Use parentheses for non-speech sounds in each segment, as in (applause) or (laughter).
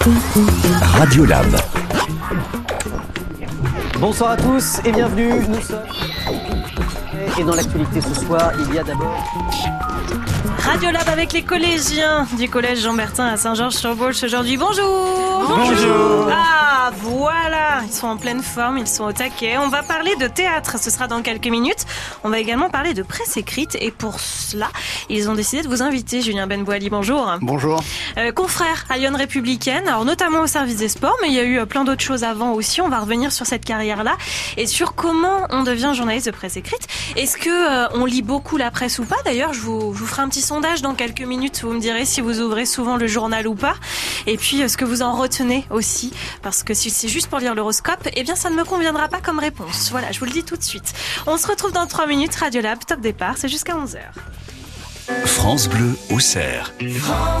Radio Lab. Bonsoir à tous et bienvenue. Nous sommes. Et dans l'actualité ce soir, il y a d'abord. Radio Lab avec les collégiens du collège Jean-Bertin à Saint-Georges-sur-Beauche aujourd'hui. Bonjour Bonjour Ah, voilà Ils sont en pleine forme, ils sont au taquet. On va parler de théâtre, ce sera dans quelques minutes. On va également parler de presse écrite et pour cela, ils ont décidé de vous inviter. Julien Benboili, bonjour. Bonjour. Euh, confrère à Lyon Républicaine, alors notamment au service des sports, mais il y a eu euh, plein d'autres choses avant aussi. On va revenir sur cette carrière-là et sur comment on devient journaliste de presse écrite. Est-ce que euh, on lit beaucoup la presse ou pas? D'ailleurs, je vous, je vous ferai un petit sondage dans quelques minutes. Vous me direz si vous ouvrez souvent le journal ou pas. Et puis, euh, ce que vous en retenez aussi. Parce que si c'est juste pour lire l'horoscope, eh bien, ça ne me conviendra pas comme réponse. Voilà, je vous le dis tout de suite. On se retrouve dans 3 minutes. Radio Lab, top départ, c'est jusqu'à 11h. France Bleu au cerf. Pourquoi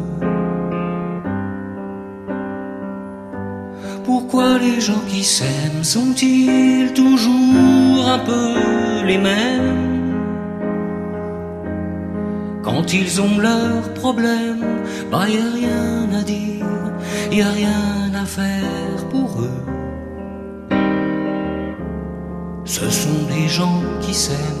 Pourquoi les gens qui s'aiment sont-ils toujours un peu les mêmes Quand ils ont leurs problèmes, bah y a rien à dire, y a rien à faire pour eux. Ce sont des gens qui s'aiment.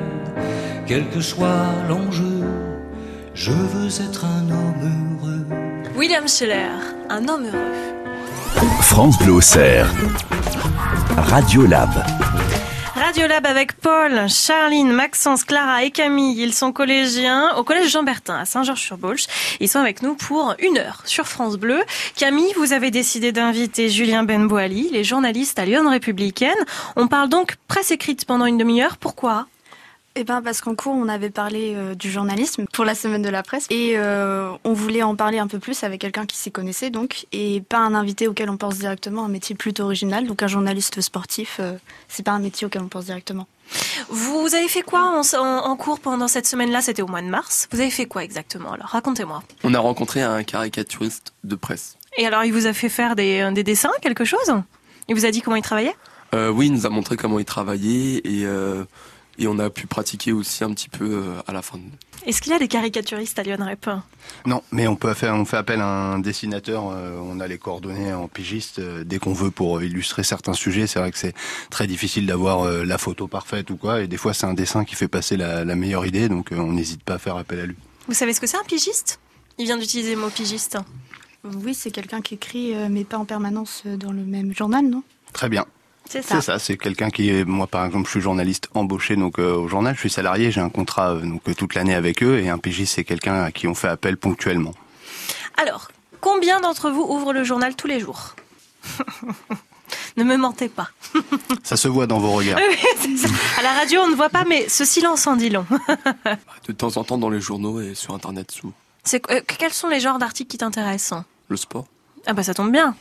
quel que soit l'enjeu, je veux être un homme heureux. William Scheller, un homme heureux. France Bleu. Radio Lab. Radio Lab avec Paul, Charline, Maxence, Clara et Camille. Ils sont collégiens au collège Jean-Bertin à Saint-Georges-sur-Beauche. Ils sont avec nous pour une heure sur France Bleu. Camille, vous avez décidé d'inviter Julien Benboali, les journalistes à Lyon Républicaine. On parle donc presse écrite pendant une demi-heure. Pourquoi? Eh ben parce qu'en cours on avait parlé euh, du journalisme pour la semaine de la presse et euh, on voulait en parler un peu plus avec quelqu'un qui s'y connaissait donc et pas un invité auquel on pense directement, un métier plutôt original donc un journaliste sportif euh, c'est pas un métier auquel on pense directement. Vous avez fait quoi en, en- en cours pendant cette semaine-là? C'était au mois de mars. Vous avez fait quoi exactement? Alors racontez-moi. On a rencontré un caricaturiste de presse. Et alors il vous a fait faire des, des dessins, quelque chose? Il vous a dit comment il travaillait? Euh, oui, il nous a montré comment il travaillait et, euh, et on a pu pratiquer aussi un petit peu euh, à la fin. de- Est-ce qu'il y a des caricaturistes à Lyon Rep Non, mais on peut faire, on fait appel à un dessinateur. euh, on a les coordonnées en pigiste euh, dès qu'on veut pour illustrer certains sujets. C'est vrai que c'est très difficile d'avoir euh, la photo parfaite ou quoi. Et des fois, c'est un dessin qui fait passer la, la meilleure idée. Donc, euh, on n'hésite pas à faire appel à lui. Vous savez ce que c'est un pigiste? Il vient d'utiliser le mot pigiste. Oui, c'est quelqu'un qui écrit, euh, mais pas en permanence euh, dans le même journal, non? Très bien. C'est ça. C'est ça. C'est quelqu'un qui est, moi, par exemple, je suis journaliste embauché donc euh, au journal. Je suis salarié. J'ai un contrat euh, donc euh, toute l'année avec eux. Et un pigiste, c'est quelqu'un à qui on fait appel ponctuellement. Alors, combien d'entre vous ouvrent le journal tous les jours? (laughs) Ne me mentez pas. (laughs) Ça se voit dans vos regards. C'est ça. À la radio, on ne voit pas, mais ce silence en dit long. (laughs) De temps en temps dans les journaux et sur Internet sous C'est, euh, quels sont les genres d'articles qui t'intéressent? Le sport. Ah bah ça tombe bien.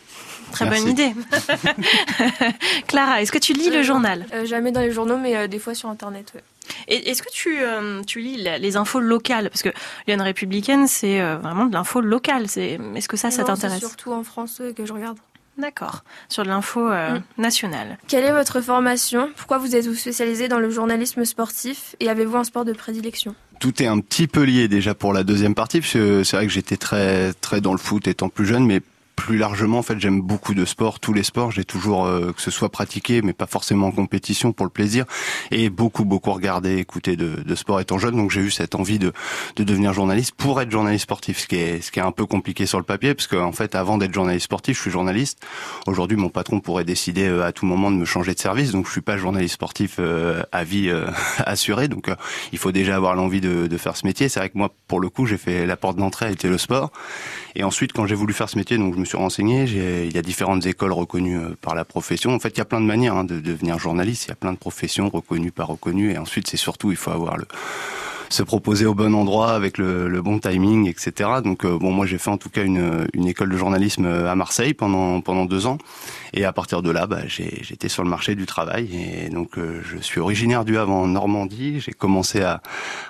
Très Merci. bonne idée. (laughs) Clara, est-ce que tu lis le Euh, journal? Euh, jamais dans les journaux, mais euh, des fois sur Internet. ouais. Et est-ce que tu, euh, tu lis la- les infos locales? Parce que Lyon Républicaine, c'est euh, vraiment de l'info locale. C'est, est-ce que ça, ça t'intéresse C'est surtout en France que je regarde. D'accord. Sur de l'info euh, Mm. nationale. Quelle est votre formation? Pourquoi vous êtes-vous spécialisé dans le journalisme sportif? Et avez-vous un sport de prédilection? Tout est un petit peu lié déjà pour la deuxième partie, parce que c'est vrai que j'étais très très dans le foot étant plus jeune, mais plus largement, en fait, j'aime beaucoup de sports, tous les sports. J'ai toujours euh, que ce soit pratiqué, mais pas forcément en compétition pour le plaisir, et beaucoup beaucoup regardé, écouté de, de sport étant jeune. Donc j'ai eu cette envie de de devenir journaliste pour être journaliste sportif, ce qui est ce qui est un peu compliqué sur le papier, parce qu'en fait, avant d'être journaliste sportif, je suis journaliste. Aujourd'hui, mon patron pourrait décider euh, à tout moment de me changer de service, donc je suis pas journaliste sportif euh, à vie euh, (laughs) assurée. Donc euh, il faut déjà avoir l'envie de, de faire ce métier. C'est vrai que moi, pour le coup, j'ai fait la porte d'entrée a été le sport. Et ensuite, quand j'ai voulu faire ce métier, donc je me suis renseigné. Il y a différentes écoles reconnues euh, par la profession. En fait, il y a plein de manières hein, de devenir journaliste. Il y a plein de professions reconnues par reconnues. Et ensuite, c'est surtout, il faut avoir le se proposer au bon endroit avec le, le bon timing, etc. Donc euh, bon, moi j'ai fait en tout cas une, une école de journalisme euh, à Marseille pendant pendant deux ans, et à partir de là, bah, j'étais sur le marché du travail, et donc euh, je suis originaire du Havre en Normandie. J'ai commencé à,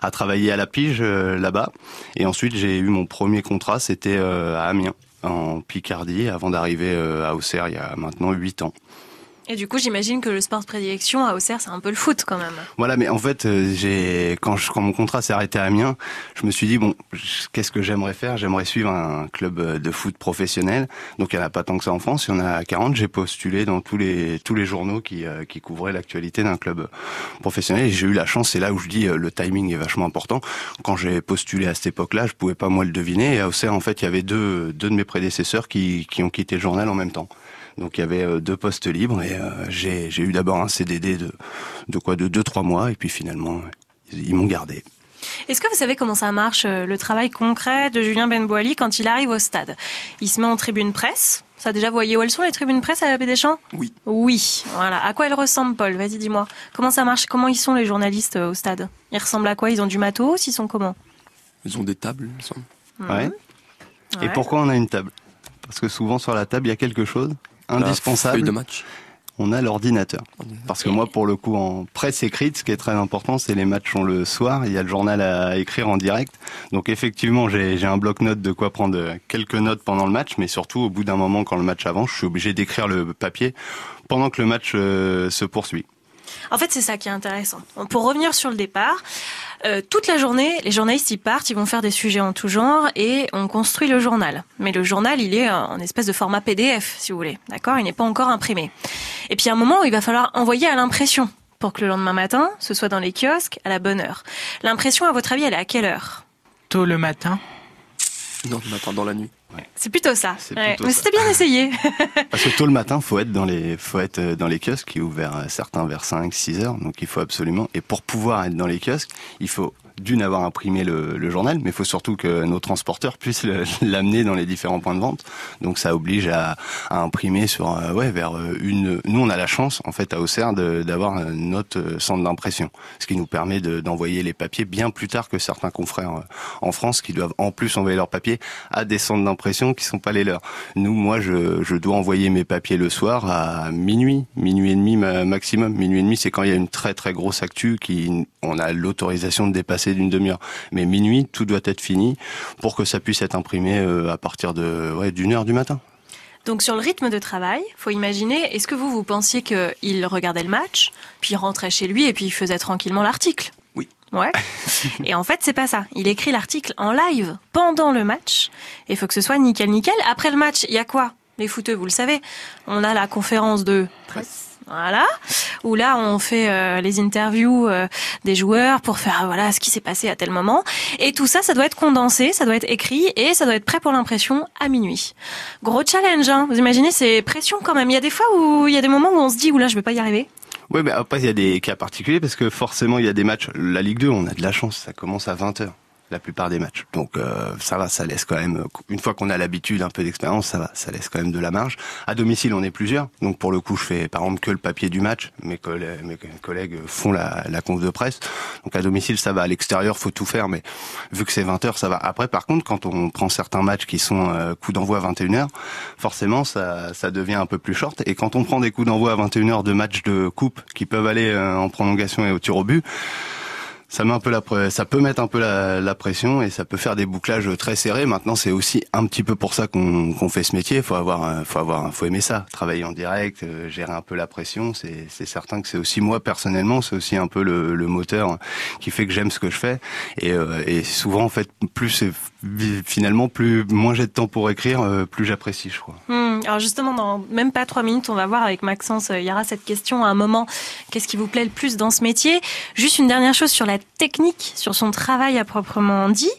à travailler à la pige euh, là-bas, et ensuite j'ai eu mon premier contrat, c'était euh, à Amiens en Picardie, avant d'arriver euh, à Auxerre il y a maintenant huit ans. Et du coup, j'imagine que le sport de prédilection à Auxerre, c'est un peu le foot quand même. Voilà, mais en fait, euh, j'ai quand, je- quand mon contrat s'est arrêté à Amiens, je me suis dit bon, qu'est-ce que j'aimerais faire? J'aimerais suivre un club euh, de foot professionnel. Donc il y en a pas tant que ça en France, il y en a 40. J'ai postulé dans tous les tous les journaux qui euh, qui couvraient l'actualité d'un club professionnel et j'ai eu la chance. C'est là où je dis le timing est vachement important. Quand j'ai postulé à cette époque-là, je pouvais pas moi le deviner. Et à Auxerre, en fait, il y avait deux deux de mes prédécesseurs qui qui ont quitté le journal en même temps. Donc il y avait euh, deux postes libres et euh, j'ai j'ai eu d'abord un CDD de de quoi de deux trois mois et puis finalement ils, ils m'ont gardé. Est-ce que vous savez comment ça marche, euh, le travail concret de Julien Benboili quand il arrive au stade? Il se met en tribune presse. Ça, déjà, vous voyez où elles sont, les tribunes presse à la Baie des Champs? Oui. Oui. Voilà. À quoi elles ressemblent, Paul? Vas-y, dis-moi. Comment ça marche? Comment ils sont, les journalistes, euh, au stade? Ils ressemblent à quoi? Ils ont du matos? Ils sont comment? Ils ont des tables, il me semble. Ouais. Et pourquoi on a une table? Parce que souvent sur la table il y a quelque chose indispensable. de match. On a l'ordinateur. Parce que moi, pour le coup, en presse écrite, ce qui est très important, c'est les matchs sont le soir. Il y a le journal à écrire en direct. Donc effectivement, j'ai un bloc-notes de quoi prendre quelques notes pendant le match, mais surtout au bout d'un moment, quand le match avance, je suis obligé d'écrire le papier pendant que le match euh, se poursuit. En fait, c'est ça qui est intéressant. Pour revenir sur le départ, euh, toute la journée, les journalistes ils partent, ils vont faire des sujets en tout genre et on construit le journal. Mais le journal, il est en espèce de format PDF, si vous voulez. D'accord? Il n'est pas encore imprimé. Et puis à un moment, il va falloir envoyer à l'impression pour que le lendemain matin, ce soit dans les kiosques à la bonne heure. L'impression, à votre avis, elle est à quelle heure? Tôt le matin. Non, le matin dans la nuit. C'est plutôt ça. C'est Ouais. plutôt Mais c'était bien essayé. (laughs) Parce que tôt le matin, faut être dans les, faut être euh, dans les kiosques qui ouvrent euh, certains vers 5, 6 heures. Donc il faut absolument, et pour pouvoir être dans les kiosques, il faut d'une avoir imprimé le, le journal, mais il faut surtout que nos transporteurs puissent (laughs) l'amener dans les différents points de vente. Donc ça oblige à, à imprimer sur, euh, ouais, vers euh, une. Nous, on a la chance, en fait, à Auxerre, d'avoir euh, notre centre d'impression, ce qui nous permet de- d'envoyer les papiers bien plus tard que certains confrères en France qui doivent en plus envoyer leurs papiers à des centres d'impression qui sont pas les leurs. Nous, moi, je, je dois envoyer mes papiers le soir à minuit, minuit et demi ma- maximum. Minuit et demi, c'est quand il y a une très très grosse actu qui, on a l'autorisation de dépasser d'une demi-heure. Mais minuit, tout doit être fini pour que ça puisse être imprimé euh, à partir de ouais, d'une heure du matin. Donc sur le rythme de travail, faut imaginer, est-ce que vous, vous pensiez qu'il regardait le match, puis il rentrait chez lui et puis il faisait tranquillement l'article? Oui. Ouais. (laughs) et en fait, c'est pas ça. Il écrit l'article en live pendant le match. Et il faut que ce soit nickel, nickel. Après le match, il y a quoi? Les footeux, vous le savez. On a la conférence de presse. Voilà, où là on fait euh, les interviews euh, des joueurs pour faire voilà ce qui s'est passé à tel moment et tout ça ça doit être condensé, ça doit être écrit et ça doit être prêt pour l'impression à minuit. Gros challenge hein. Vous imaginez c'est pression quand même. Il y a des fois où il y a des moments où on se dit oula, je vais pas y arriver. Oui, mais après il y a des cas particuliers parce que forcément il y a des matchs la Ligue 2, on a de la chance, ça commence à 20h la plupart des matchs. Donc euh, ça va, ça laisse quand même, une fois qu'on a l'habitude, un peu d'expérience, ça va, ça laisse quand même de la marge. À domicile, on est plusieurs, donc pour le coup, je fais par exemple que le papier du match. Mes collègues, mes collègues font la, la conf de presse. Donc à domicile, ça va. À l'extérieur, faut tout faire, mais vu que c'est 20 h ça va. Après, par contre, quand on prend certains matchs qui sont euh, coups d'envoi à 21 h forcément, ça, ça devient un peu plus short. Et quand on prend des coups d'envoi à 21 h de matchs de coupe qui peuvent aller euh, en prolongation et au tir au but, ça met un peu la, ça peut mettre un peu la, la, pression et ça peut faire des bouclages très serrés. Maintenant, c'est aussi un petit peu pour ça qu'on qu'on fait ce métier. Faut avoir, faut avoir, faut aimer ça, travailler en direct, euh, gérer un peu la pression. C'est c'est certain que c'est aussi moi personnellement, c'est aussi un peu le, le, moteur qui fait que j'aime ce que je fais. Et, euh, et souvent, en fait, plus finalement, plus moins j'ai de temps pour écrire, euh, plus j'apprécie, je crois. Mmh. Alors justement, dans même pas trois minutes, on va voir avec Maxence il y aura cette question à un moment. Qu'est-ce qui vous plaît le plus dans ce métier? Juste une dernière chose sur la technique, sur son travail à proprement dit.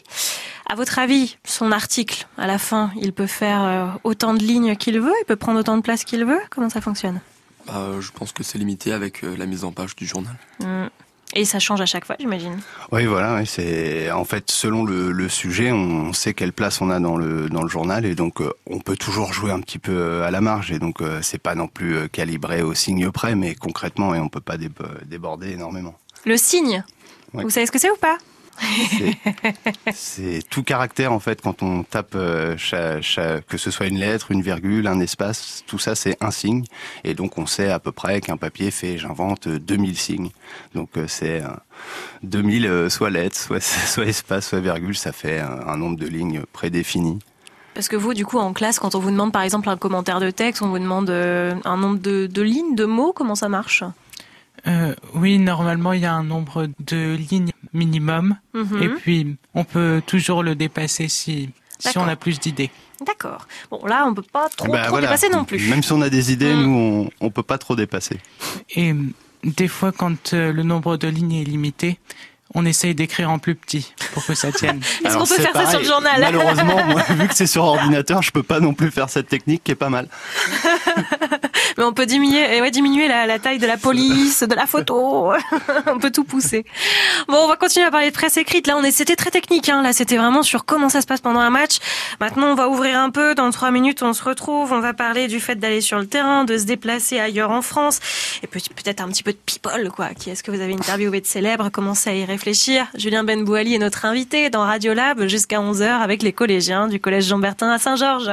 À votre avis, son article, à la fin, il peut faire euh, autant de lignes qu'il veut Il peut prendre autant de place qu'il veut? Comment ça fonctionne? Bah, Je pense que c'est limité avec euh, la mise en page du journal. Mmh. Et ça change à chaque fois, j'imagine. Oui, voilà. Oui, c'est en fait selon le, le, sujet, on sait quelle place on a dans le dans le journal et donc euh, on peut toujours jouer un petit peu à la marge et donc c'est pas non plus calibré au signe près, mais concrètement et on peut pas déborder énormément. Le signe, vous savez ce que c'est ou pas? (laughs) c'est tout caractère en fait quand on tape euh, que ce soit une lettre, une virgule, un espace, tout ça c'est un signe et donc on sait à peu près qu'un papier fait, j'invente, 2000 signes. Donc euh, c'est 2000 euh, soit lettres, soit, (laughs) soit espace, soit virgule, ça fait un, nombre de lignes prédéfini. Parce que vous, du coup, en classe, quand on vous demande par exemple un commentaire de texte, on vous demande un nombre de, de lignes, de mots, comment ça marche? Euh, oui, normalement, il y a un nombre de lignes minimum. Mhm. Et puis, on peut toujours le dépasser si, si on a plus d'idées. D'accord. Bon, là, on peut pas trop, bah, trop dépasser non plus. Même si on a des idées, mm. nous, on, on peut pas trop dépasser. Et des fois, quand euh, le nombre de lignes est limité, on essaye d'écrire en plus petit pour que ça (laughs) tienne. Est-ce qu'on peut faire ça sur le journal (laughs) Malheureusement, moi, vu que c'est sur ordinateur, je peux pas non plus faire cette technique qui est pas mal. (laughs) Mais on peut diminuer, ouais, diminuer la, taille de la police, de la photo. (laughs) on peut tout pousser. Bon, on va continuer à parler de presse écrite. Là, on est, c'était très technique. Hein. Là, c'était vraiment sur comment ça se passe pendant un match. Maintenant, on va ouvrir un peu. Dans trois minutes, on se retrouve. On va parler du fait d'aller sur le terrain, de se déplacer ailleurs en France, et peut-être un petit peu de people, quoi. Qui est-ce que vous avez interviewé de célèbres? Commencez à y réfléchir? Julien Benbouali est notre invité dans Radiolab jusqu'à 11h avec les collégiens du collège Jean-Bertin à Saint-Georges.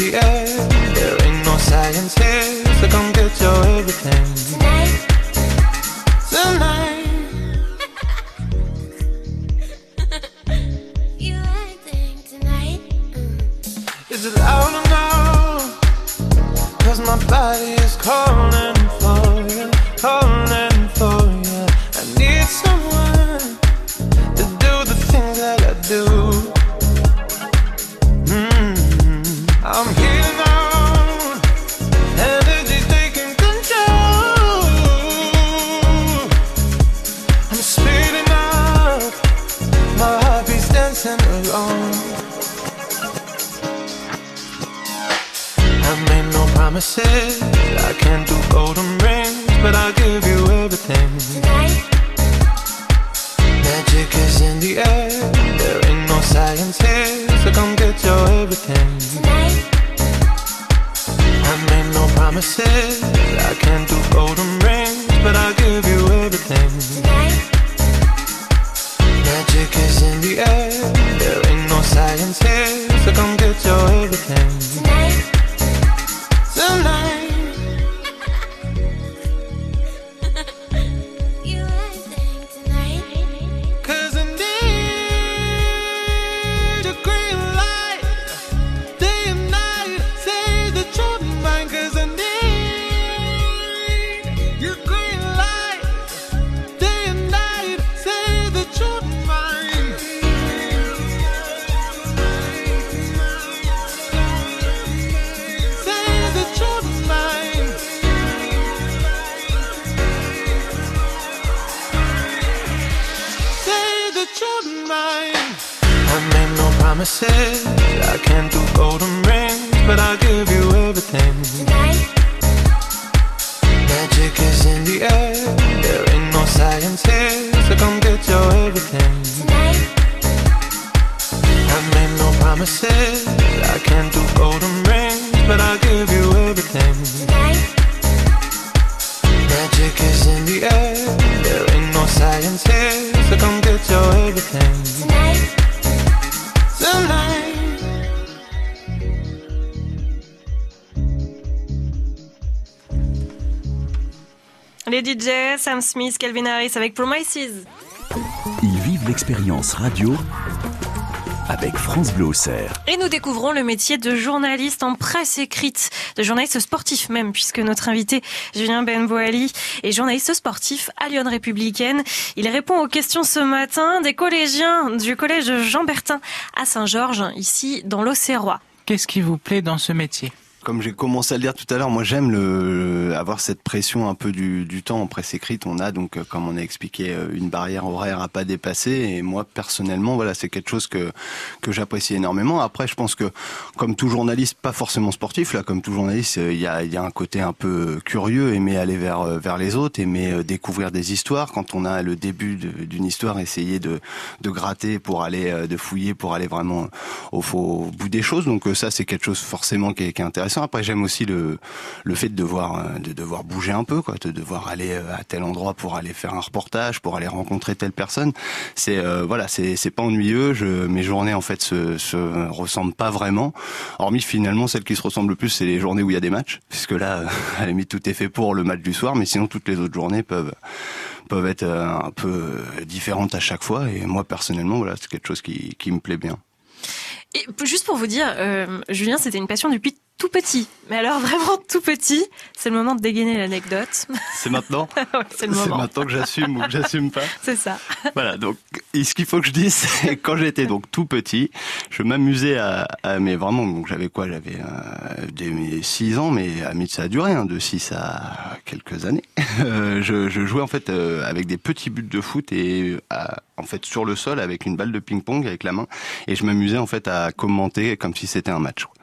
The air. There ain't no science here, so come get your everything. Tonight. Tonight. (laughs) you acting tonight. Mm. Is it loud enough? Cause my body Smith, Calvin Harris avec Promises. Ils vivent l'expérience radio avec France Bleu Auxerre. Et nous découvrons le métier de journaliste en presse écrite, de journaliste sportif même, puisque notre invité Julien Benboali est journaliste sportif à Lyon Républicaine. Il répond aux questions ce matin des collégiens du collège Jean Bertin à Saint-Georges, ici dans l'Auxerrois. Qu'est-ce qui vous plaît dans ce métier? Comme j'ai commencé à le dire tout à l'heure, moi j'aime le avoir cette pression un peu du, du temps en presse écrite. On a donc, euh, comme on a expliqué, euh, une barrière horaire à pas dépasser. Et moi personnellement, voilà, c'est quelque chose que que j'apprécie énormément. Après, je pense que comme tout journaliste, pas forcément sportif, là, comme tout journaliste, euh, il y a y a un côté un peu curieux, aimer aller vers vers les autres, aimer découvrir des histoires. Quand on a le début d'une histoire, essayer de de gratter pour aller, de fouiller pour aller vraiment au, au bout des choses. Donc ça, c'est quelque chose forcément qui est intéressant. Après, j'aime aussi le le fait de devoir euh, de devoir bouger un peu, quoi, de devoir aller euh, à tel endroit pour aller faire un reportage, pour aller rencontrer telle personne. C'est euh, voilà, c'est pas ennuyeux. Je, mes journées en fait se se ressemblent pas vraiment. Hormis finalement celles qui se ressemblent le plus, c'est les journées où il y a des matchs, puisque là, euh, (laughs) à la limite, tout est fait pour le match du soir. Mais sinon, toutes les autres journées peuvent peuvent être un peu différentes à chaque fois. Et moi personnellement, voilà, c'est quelque chose qui qui me plaît bien. Et juste pour vous dire, Julien, c'était une passion depuis tout petit. Mais alors (laughs) vraiment tout petit, c'est le moment de dégainer l'anecdote. C'est maintenant. (laughs) Ouais, c'est le C'est moment. maintenant que j'assume ou que j'assume pas. (laughs) C'est ça. Voilà, donc ce qu'il faut que je dise, c'est quand j'étais donc tout petit, je m'amusais à, à mais vraiment donc j'avais quoi, j'avais euh, des mes 6 ans mais à, ça a duré hein, de 6 à quelques années. Euh, je, je jouais en fait euh, avec des petits buts de foot et à- en fait sur le sol avec une balle de ping-pong avec la main et je m'amusais en fait à commenter comme si c'était un match. quoi.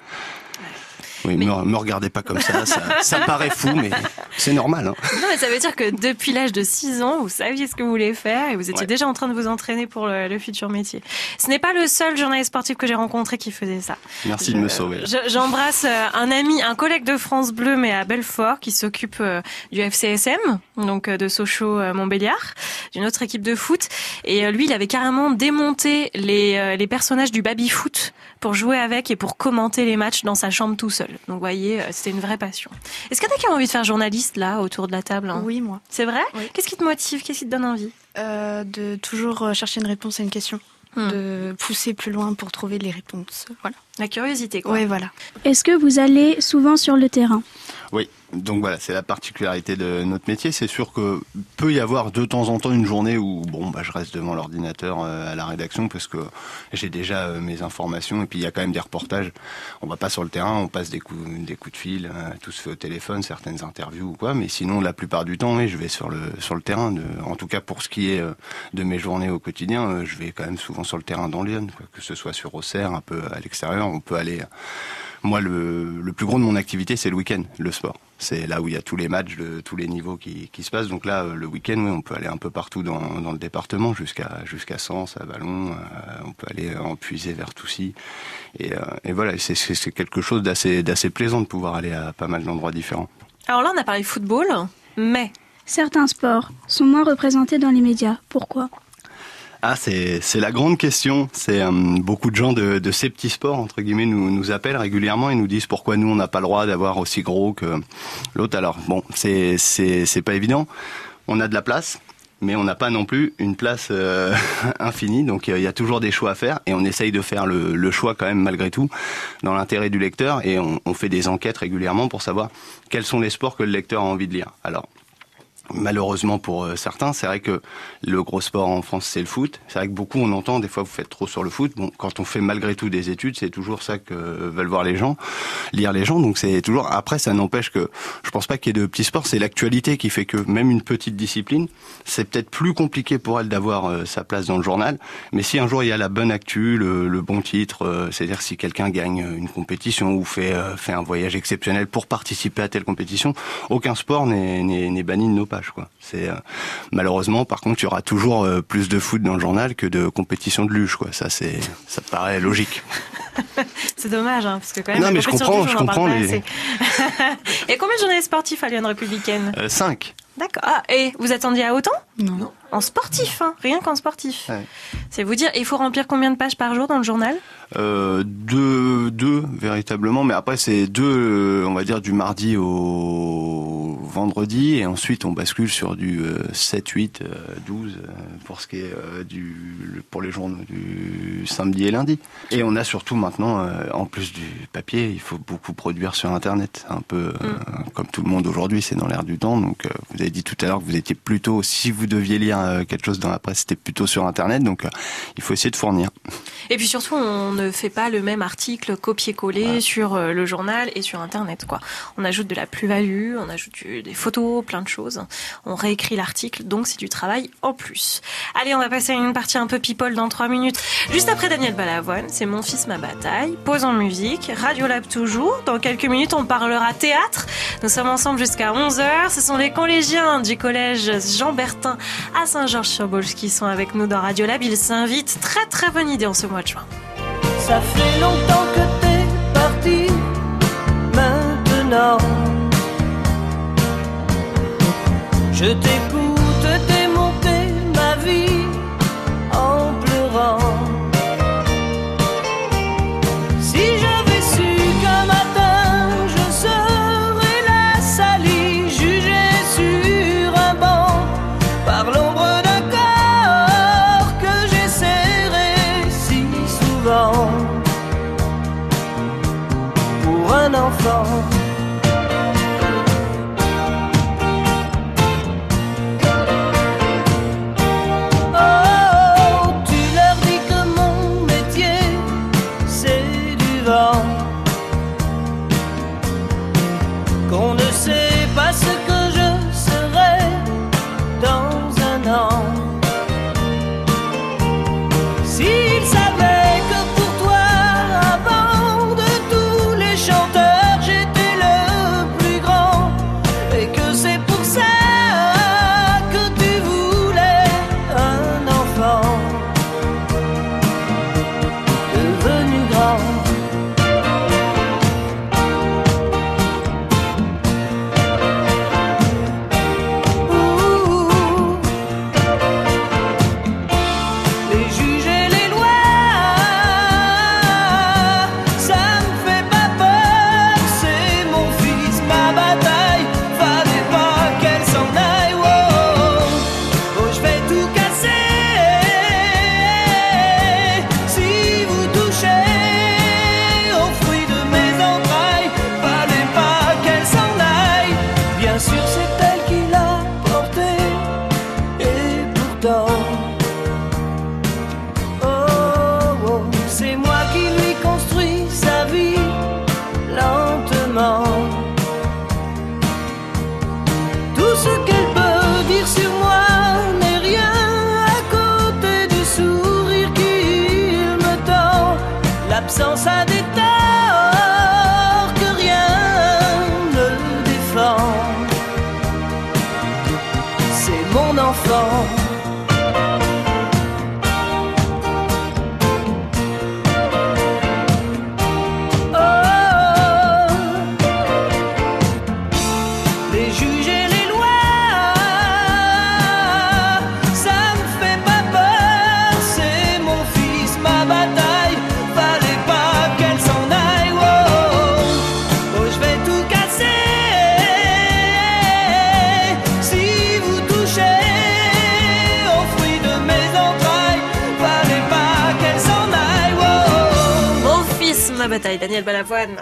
Oui, me, me regardez pas comme ça, ça, ça (laughs) paraît fou, mais c'est normal. Hein. Non, mais ça veut dire que depuis l'âge de 6 ans, vous saviez ce que vous voulez faire et vous étiez Ouais. déjà en train de vous entraîner pour le, le futur métier. Ce n'est pas le seul journaliste sportif que j'ai rencontré qui faisait ça. Merci de me sauver. Je- J'embrasse euh, un ami, un collègue de France Bleu, mais à Belfort, qui s'occupe euh, du FCSM, donc euh, de Sochaux Montbéliard, d'une autre équipe de foot. Et lui, il avait carrément démonté les, les personnages du baby foot pour jouer avec et pour commenter les matchs dans sa chambre tout seul. Donc, vous voyez, euh, c'était une vraie passion. Est-ce qu'il y en a qui ont envie de faire journaliste là autour de la table hein? Oui, moi. C'est vrai? Oui. Qu'est-ce qui te motive? Qu'est-ce qui te donne envie? Euh, de toujours euh, chercher une réponse à une question. Hmm. De pousser plus loin pour trouver les réponses. Voilà. La curiosité, quoi. Ouais, voilà. Est-ce que vous allez souvent sur le terrain? Oui, donc voilà, c'est la particularité de notre métier. C'est sûr que peut y avoir de temps en temps une journée où bon, bah, je reste devant l'ordinateur euh, à la rédaction parce que j'ai déjà euh, mes informations et puis il y a quand même des reportages. On va pas sur le terrain, on passe des coups, des coups de fil, euh, tout se fait au téléphone, certaines interviews ou quoi. Mais sinon, la plupart du temps, oui, je vais sur le sur le terrain. De, en tout cas, pour ce qui est de mes journées au quotidien, je vais quand même souvent sur le terrain dans Lyon, que ce soit sur Auxerre, un peu à l'extérieur. On peut aller. Moi, le, le plus gros de mon activité, c'est le week-end, le sport. C'est là où il y a tous les matchs de tous les niveaux qui, qui se passent. Donc là, le week-end, oui, on peut aller un peu partout dans, dans le département, jusqu'à jusqu'à Sens, à Ballon. on peut aller en puiser vers Toussy. Et, et voilà, c'est quelque chose d'assez d'assez plaisant de pouvoir aller à pas mal d'endroits différents. Alors là, on a parlé football, mais certains sports sont moins représentés dans les médias. Pourquoi? Ah, c'est la grande question. C'est euh, beaucoup de gens de, ces petits sports entre guillemets nous nous appellent régulièrement et nous disent pourquoi nous on n'a pas le droit d'avoir aussi gros que l'autre. Alors bon, c'est c'est pas évident. On a de la place, mais on n'a pas non plus une place euh, (laughs) infinie. Donc il y a toujours des choix à faire et on essaye de faire le, le choix quand même malgré tout dans l'intérêt du lecteur et on, on, fait des enquêtes régulièrement pour savoir quels sont les sports que le lecteur a envie de lire. Alors Malheureusement pour euh, certains, c'est vrai que le gros sport en France, c'est le foot. C'est vrai que beaucoup, on entend, des fois, vous faites trop sur le foot. Bon, quand on fait malgré tout des études, c'est toujours ça que veulent voir les gens, lire les gens. Donc c'est toujours. Après, ça n'empêche que je pense pas qu'il y ait de petits sports. C'est l'actualité qui fait que même une petite discipline, c'est peut-être plus compliqué pour elle d'avoir euh, sa place dans le journal. Mais si un jour il y a la bonne actu, le, bon titre, euh, c'est-à-dire si quelqu'un gagne une compétition ou fait fait un voyage exceptionnel pour participer à telle compétition, aucun sport n'est banni de nos pages. C'est euh, malheureusement, par contre, il y aura toujours euh, plus de foot dans le journal que de compétition de luge. Quoi. Ça, c'est, ça paraît logique. (laughs) c'est dommage, hein, parce que quand même. Non, mais je comprends, je comprends. Les... (laughs) et combien de journées sportifs à Lyon Républicaine? Euh, Cinq. D'accord. Ah, et vous attendiez à autant? Non. En sportif, hein, rien qu'en sportif. C'est vous dire, il faut remplir combien de pages par jour dans le journal? Euh, deux, deux véritablement, mais après c'est deux, euh, on va dire du mardi au vendredi, et ensuite on bascule sur du 7, 8, 12 pour ce qui est euh, du pour les journaux du samedi et lundi. Et on a surtout maintenant, en plus du papier, il faut beaucoup produire sur Internet, un peu mm. comme tout le monde aujourd'hui, c'est dans l'air du temps. Donc vous avez dit tout à l'heure que vous étiez plutôt, si vous deviez lire quelque chose dans la presse, c'était plutôt sur Internet, donc il faut essayer de fournir. Et puis surtout, on ne fait pas le même article copier-coller sur euh, le journal et sur Internet. Quoi. On ajoute de la plus-value, on ajoute des photos, plein de choses. On réécrit l'article, donc c'est du travail en plus. Allez, on va passer à une partie un peu people dans trois minutes. Juste après Daniel Balavoine, c'est Mon fils, ma bataille. Pause en musique, Radio Lab toujours. Dans quelques minutes, on parlera théâtre. Nous sommes ensemble jusqu'à 11h. Ce sont les collégiens du collège Jean Bertin à Saint-Georges-sur-Bolge qui sont avec nous dans Radio Lab. Ils s'invitent. Très très bonne idée en ce mois de juin. Ça fait longtemps que t'es parti maintenant. Je bataille, Daniel Balavoine.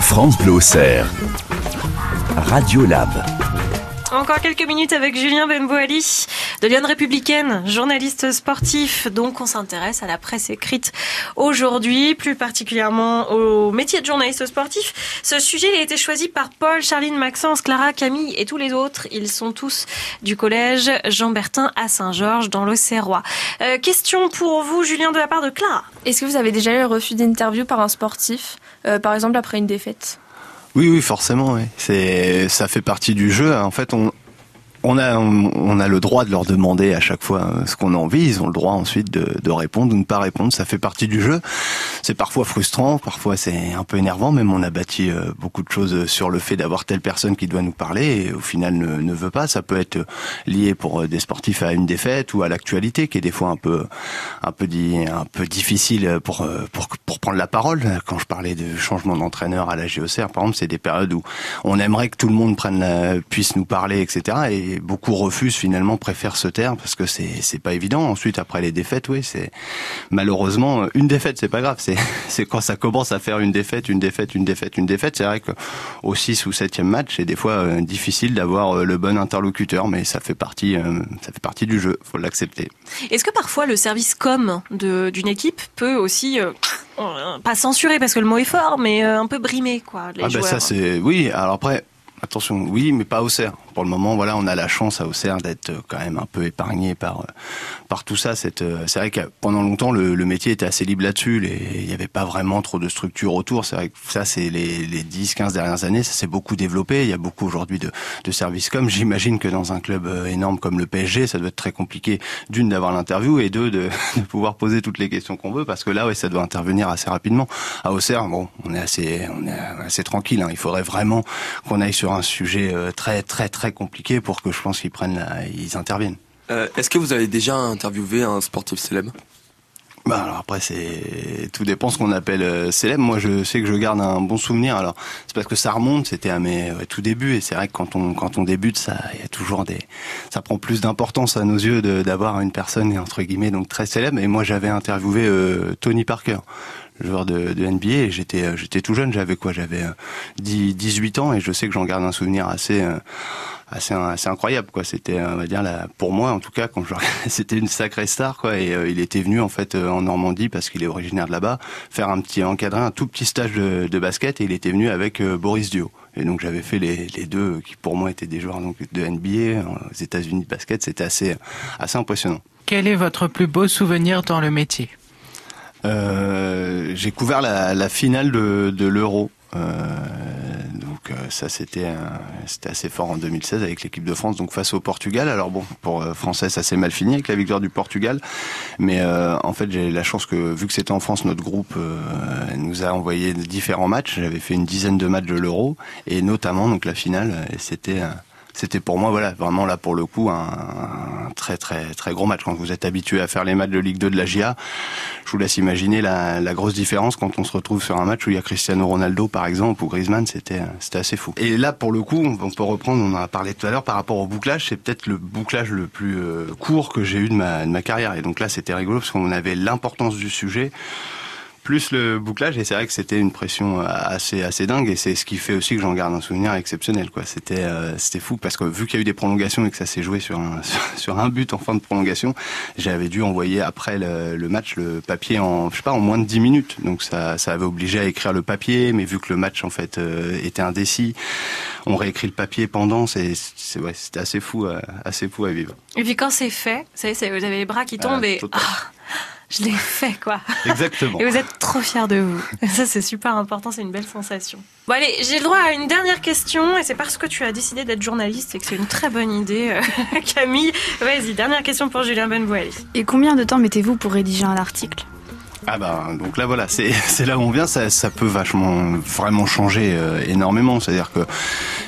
France Bleu Auxerre. Radio Lab. Encore quelques minutes avec Julien Benboali de Lyon Républicaine, journaliste sportif. Donc, on s'intéresse à la presse écrite aujourd'hui, plus particulièrement au métier de journaliste sportif. Ce sujet il a été choisi par Paul, Charline, Maxence, Clara, Camille et tous les autres. Ils sont tous du collège Jean-Bertin à Saint-Georges dans l'Auxerrois. Euh, question pour vous, Julien, de la part de Clara. Est-ce que vous avez déjà eu un refus d'interview par un sportif, euh, par exemple après une défaite? Oui, oui, forcément. Oui. C'est, ça fait partie du jeu. En fait, on, on a, on, a le droit de leur demander à chaque fois euh, ce qu'on a envie. Ils ont le droit ensuite de, de répondre ou ne pas répondre. Ça fait partie du jeu. C'est parfois frustrant, parfois c'est un peu énervant. Même on a bâti euh, beaucoup de choses sur le fait d'avoir telle personne qui doit nous parler et au final ne, ne veut pas. Ça peut être lié pour euh, des sportifs à une défaite ou à l'actualité qui est des fois un peu, un peu, un peu difficile pour, euh, pour, pour prendre la parole. Quand je parlais de changement d'entraîneur à la GOCR, par exemple, c'est des périodes où on aimerait que tout le monde prenne la, puisse nous parler, etc. Et beaucoup refusent finalement, préfèrent se taire parce que c'est c'est pas évident. Ensuite, après les défaites, oui, c'est malheureusement une défaite, c'est pas grave. C'est (laughs) c'est quand ça commence à faire une défaite, une défaite, une défaite, une défaite. C'est vrai que au 6 ou 7e match, c'est des fois euh, difficile d'avoir euh, le bon interlocuteur, mais ça fait partie, euh, ça fait partie du jeu. Faut l'accepter. Est-ce que parfois le service com de- d'une équipe peut aussi, pas censurer parce que le mot est fort, mais un peu brimer quoi, les ah ben joueurs? ça c'est oui. Alors après. Attention, oui, mais pas au Auxerre. Pour le moment, voilà, on a la chance à Auxerre d'être euh, quand même un peu épargné par euh, par tout ça. C'est euh, c'est vrai que pendant longtemps, le, le métier était assez libre là-dessus. Il n'y avait pas vraiment trop de structure autour. C'est vrai que ça, c'est les, les 10, 15 dernières années, ça s'est beaucoup développé. Il y a beaucoup aujourd'hui de, de services comme. J'imagine que dans un club énorme comme le PSG, ça doit être très compliqué d'une d'avoir l'interview et deux (laughs) de, pouvoir poser toutes les questions qu'on veut parce que là, ouais, ça doit intervenir assez rapidement. À Auxerre, bon, on est assez, on est assez tranquille. hein. Il faudrait vraiment qu'on aille sur un sujet euh, très, très, très compliqué pour que je pense qu'ils prennent, la, ils interviennent. Euh, Est-ce que vous avez déjà interviewé un sportif célèbre? Bah alors après c'est tout dépend ce qu'on appelle euh, célèbre. Moi je sais que je garde un bon souvenir. Alors c'est parce que ça remonte. C'était à mes ouais, tout débuts et c'est vrai que quand on quand on débute ça il y a toujours des ça prend plus d'importance à nos yeux d'avoir une personne entre guillemets donc très célèbre. Et moi j'avais interviewé euh, Tony Parker joueur de, de NBA et j'étais j'étais tout jeune j'avais quoi? J'avais euh, 10 18 ans et je sais que j'en garde un souvenir assez assez assez incroyable quoi. C'était euh, on va dire la, pour moi en tout cas quand je (laughs) c'était une sacrée star quoi. Et euh, il était venu en fait euh, en Normandie parce qu'il est originaire de là-bas faire un petit encadrer un tout petit stage de, de basket et il était venu avec euh, Boris Dio. Et donc j'avais fait les, les deux euh, qui pour moi étaient des joueurs donc de NBA aux États-Unis de basket. C'était assez assez impressionnant. Quel est votre plus beau souvenir dans le métier? Euh, j'ai couvert la, la finale de, de l'Euro. Euh, donc euh, ça c'était c'était assez fort en 2016 avec l'équipe de France donc face au Portugal. Alors bon pour euh, français ça s'est mal fini avec la victoire du Portugal. Mais en fait j'ai la chance que vu que c'était en France notre groupe nous a envoyé différents matchs. J'avais fait une dizaine de matchs de l'Euro. Et notamment donc la finale c'était c'était pour moi voilà vraiment là pour le coup un, un très très très gros match. Quand vous êtes habitué à faire les matchs de Ligue 2 de la GIA je vous laisse imaginer la, la grosse différence quand on se retrouve sur un match où il y a Cristiano Ronaldo par exemple ou Griezmann c'était c'était assez fou. Et là pour le coup on peut reprendre on en a parlé tout à l'heure par rapport au bouclage c'est peut-être le bouclage le plus euh, court que j'ai eu de ma, de ma carrière. Et donc là c'était rigolo parce qu'on avait l'importance du sujet plus le bouclage et c'est vrai que c'était une pression euh, assez assez dingue et c'est ce qui fait aussi que j'en garde un souvenir exceptionnel quoi. C'était euh, c'était fou parce que vu qu'il y a eu des prolongations et que ça s'est joué sur un (laughs) sur, un but en fin de prolongation j'avais dû envoyer après le, le match le papier en je sais pas en moins de 10 minutes. Donc ça ça avait obligé à écrire le papier mais vu que le match en fait euh, était indécis on réécrit le papier pendant c'est c'est ouais c'était assez fou euh, assez fou à vivre. Et puis quand c'est fait, c'est- vous avez les bras qui tombent et ah, je l'ai fait, quoi. Exactement. Et vous êtes trop fiers de vous. Ça, c'est super important, c'est une belle sensation. Bon, allez, j'ai le droit à une dernière question, et c'est parce que tu as décidé d'être journaliste et que c'est une très bonne idée, euh, (laughs) Camille. Vas-y, dernière question pour Julien Benboali. Et combien de temps mettez-vous pour rédiger un article? Ah bah donc là voilà, c'est (laughs) c'est là où on vient, ça, ça peut vachement vraiment changer euh, énormément. C'est-à-dire que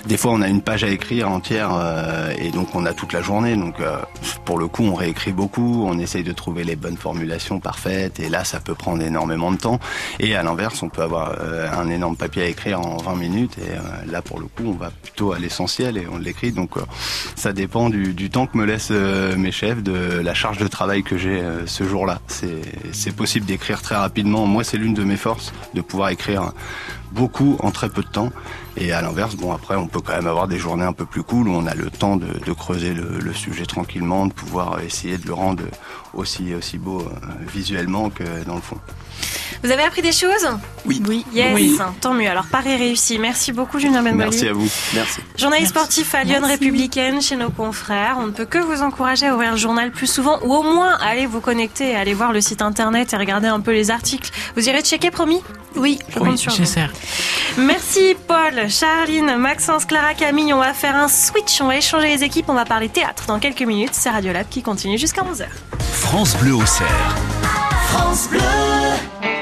des fois on a une page à écrire entière euh, et donc on a toute la journée. Donc euh, pour le coup on réécrit beaucoup, on essaye de trouver les bonnes formulations parfaites et là ça peut prendre énormément de temps. Et à l'inverse on peut avoir euh, un énorme papier à écrire en 20 minutes et là pour le coup on va plutôt à l'essentiel et on l'écrit. Donc ça dépend du, du temps que me laissent mes chefs, de la charge de travail que j'ai ce jour-là. C'est possible d'écrire très rapidement. Moi, c'est l'une de mes forces de pouvoir écrire beaucoup en très peu de temps. Et à l'inverse, bon, après, on peut quand même avoir des journées un peu plus cool où on a le temps de, creuser le, le sujet tranquillement, de pouvoir essayer de le rendre aussi, aussi beau euh, visuellement que dans le fond. Vous avez appris des choses Oui. Oui. Yes, Oui. tant mieux. Alors, pari réussi. Merci beaucoup, Julien Benboili. Merci à vous. Merci. Journaliste sportif à Lyon Républicaine chez nos confrères. On ne peut que vous encourager à ouvrir le journal plus souvent ou au moins à aller vous connecter, à aller voir le site internet et regarder un peu les articles. Vous irez checker, promis? Oui. Je compte Oui, sur vous. Merci Paul, Charline, Maxence, Clara, Camille. On va faire un switch, on va échanger les équipes, on va parler théâtre dans quelques minutes. C'est Radiolab qui continue jusqu'à 11h. France Bleu au cerf. France Bleu.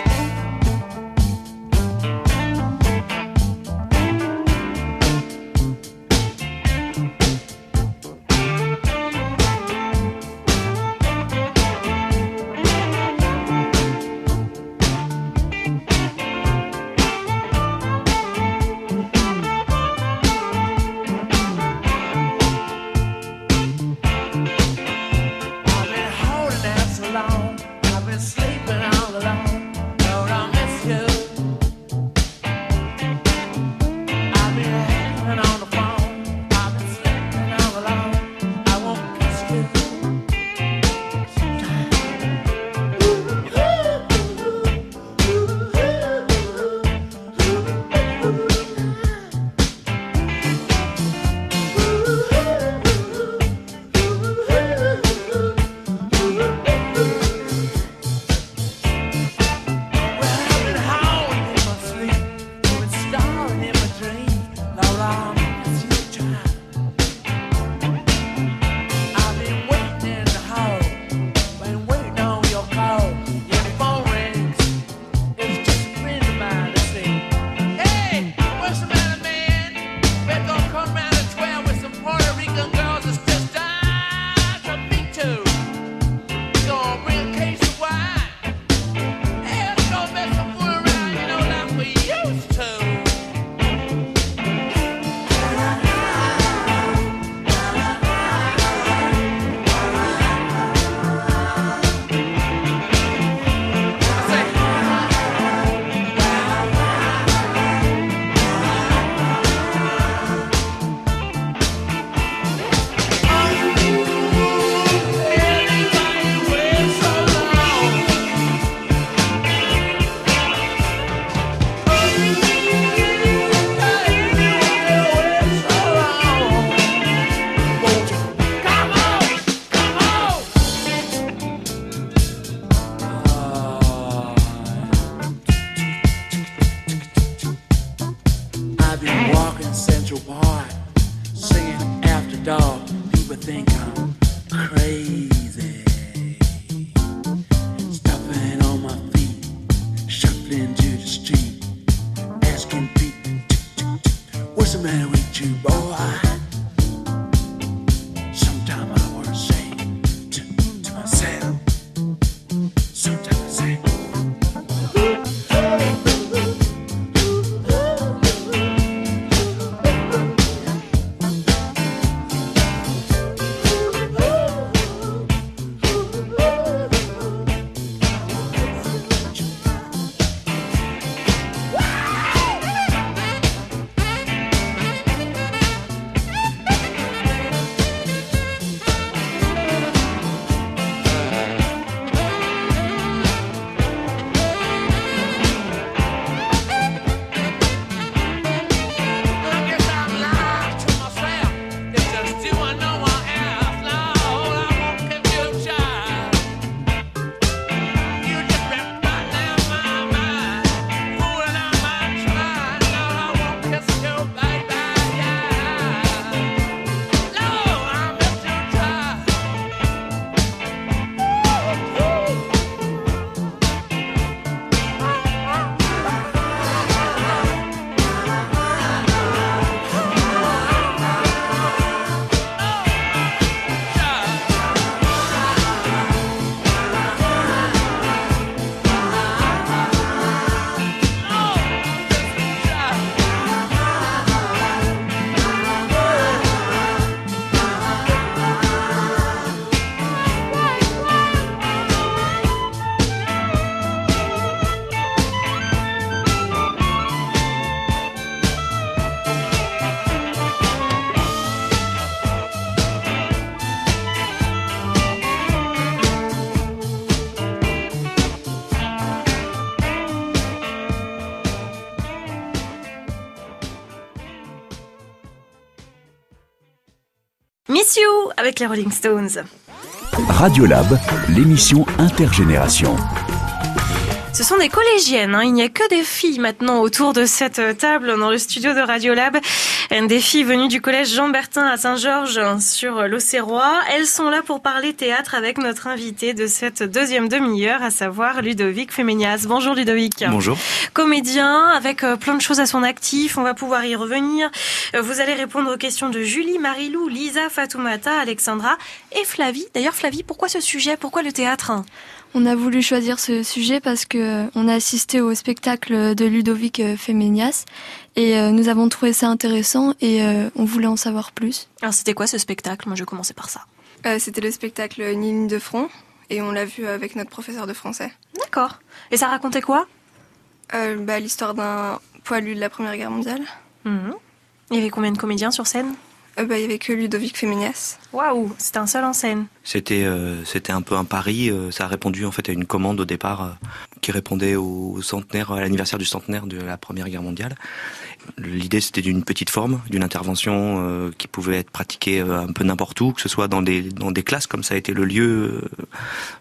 Avec les Rolling Stones. Radiolab, l'émission intergénération. Ce sont des collégiennes, hein. il n'y a que des filles maintenant autour de cette table dans le studio de Radiolab. Des filles venues du collège Jean-Bertin à Saint-Georges sur l'Auxerrois. Elles sont là pour parler théâtre avec notre invité de cette deuxième demi-heure, à savoir Ludovic Féménias. Bonjour Ludovic. Bonjour. Comédien avec euh, plein de choses à son actif, on va pouvoir y revenir. Euh, vous allez répondre aux questions de Julie, Marilou, Lisa, Fatoumata, Alexandra et Flavie. D'ailleurs Flavie, pourquoi ce sujet? Pourquoi le théâtre? On a voulu choisir ce sujet parce que euh, on a assisté au spectacle de Ludovic euh, Femenias et euh, nous avons trouvé ça intéressant et on voulait en savoir plus. Alors c'était quoi ce spectacle? Moi je commencer par ça. c'était le spectacle Ni ligne de front et on l'a vu avec notre professeur de français. D'accord. Et ça racontait quoi? Bah, L'histoire d'un poilu de la Première Guerre mondiale. Mhm. Il y avait combien de comédiens sur scène? Bah, Il y avait que Ludovic Femenias. Waouh, c'était un seul en scène. C'était euh, c'était un peu un pari. Euh, ça a répondu en fait à une commande au départ euh, qui répondait au centenaire, à l'anniversaire du centenaire de la Première Guerre mondiale. L'idée c'était d'une petite forme, d'une intervention qui pouvait être pratiquée un peu n'importe où, que ce soit dans des dans des classes comme ça a été le lieu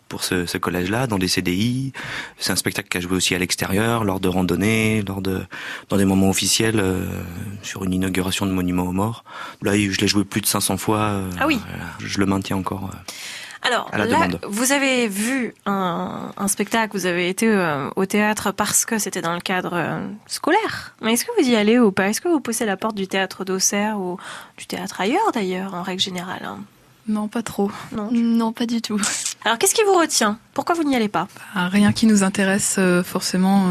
pour ce, ce collège-là, dans des CDI. C'est un spectacle qui a joué aussi à l'extérieur, lors de randonnées, lors de dans des moments officiels, sur une inauguration de monument aux morts. Là, je l'ai joué plus de 500 fois. ah oui. Je le maintiens encore. Alors là, vous avez vu un, un, spectacle, vous avez été euh, au théâtre parce que c'était dans le cadre euh, scolaire. Mais est-ce que vous y allez ou pas? Est-ce que vous poussez la porte du théâtre d'Auxerre ou du théâtre ailleurs d'ailleurs, en règle générale hein? Non, pas trop. Non, non, pas du tout. Alors qu'est-ce qui vous retient? Pourquoi vous n'y allez pas? Bah, Rien qui nous intéresse euh, forcément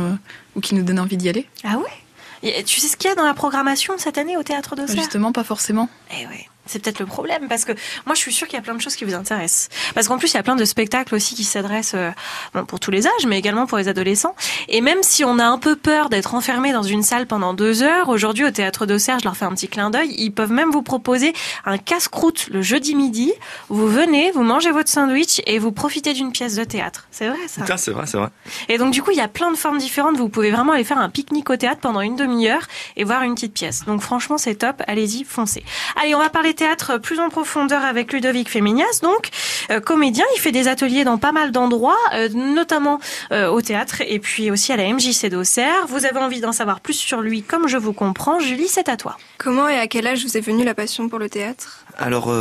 ou qui nous donne envie d'y aller. Ah ouais? Tu sais ce qu'il y a dans la programmation cette année au théâtre d'Auxerre? Justement, pas forcément. Eh oui. C'est peut-être le problème parce que moi je suis sûre qu'il y a plein de choses qui vous intéressent. Parce qu'en plus il y a plein de spectacles aussi qui s'adressent euh, bon, pour tous les âges mais également pour les adolescents. Et même si on a un peu peur d'être enfermé dans une salle pendant deux heures, aujourd'hui au théâtre d'Auxerre, je leur fais un petit clin d'œil, ils peuvent même vous proposer un casse-croûte le jeudi midi. Vous venez, vous mangez votre sandwich et vous profitez d'une pièce de théâtre. C'est vrai ça C'est vrai, c'est vrai. Et donc du coup il y a plein de formes différentes. Vous pouvez vraiment aller faire un pique-nique au théâtre pendant une demi-heure et voir une petite pièce. Donc franchement c'est top, allez-y, foncez. Allez on va parler théâtre plus en profondeur avec Ludovic Féminias, donc euh, comédien. Il fait des ateliers dans pas mal d'endroits, euh, notamment euh, au théâtre et puis aussi à la MJC d'Auxerre. Vous avez envie d'en savoir plus sur lui, comme je vous comprends. Julie, c'est à toi. Comment et à quel âge vous est venue la passion pour le théâtre? Alors,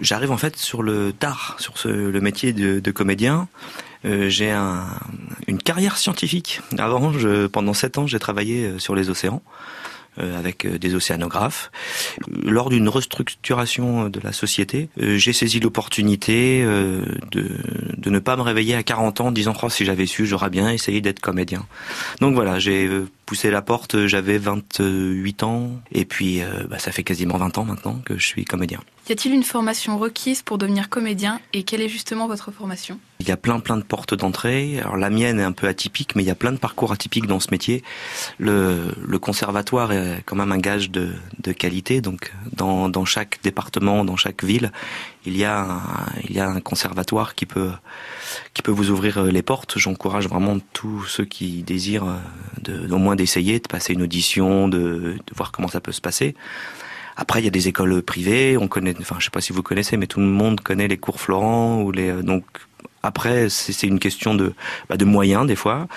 j'arrive en fait sur le tard, sur ce, le métier de, de comédien. j'ai un, une carrière scientifique. Avant, je, pendant sept ans, j'ai travaillé sur les océans. Euh, avec euh, des océanographes. Lors d'une restructuration de la société, euh, j'ai saisi l'opportunité de, de ne pas me réveiller à 40 ans en disant oh, si j'avais su, j'aurais bien essayé d'être comédien. Donc voilà, j'ai poussé la porte, j'avais 28 ans, et puis bah, ça fait quasiment 20 ans maintenant que je suis comédien. Y a-t-il une formation requise pour devenir comédien et quelle est justement votre formation? Il y a plein plein de portes d'entrée. Alors la mienne est un peu atypique, mais il y a plein de parcours atypiques dans ce métier. Le, le conservatoire est quand même un gage de, de qualité. Donc dans, dans chaque département, dans chaque ville, il y a un, il y a un conservatoire qui peut qui peut vous ouvrir euh, les portes. J'encourage vraiment tous ceux qui désirent euh, de, au moins d'essayer, de passer une audition, de, de voir comment ça peut se passer. Après, il y a des écoles privées. On connaît, enfin, je sais pas si vous connaissez, mais tout le monde connaît les cours Florent ou les. Euh, donc, après, c'est une question de, bah, de moyens des fois.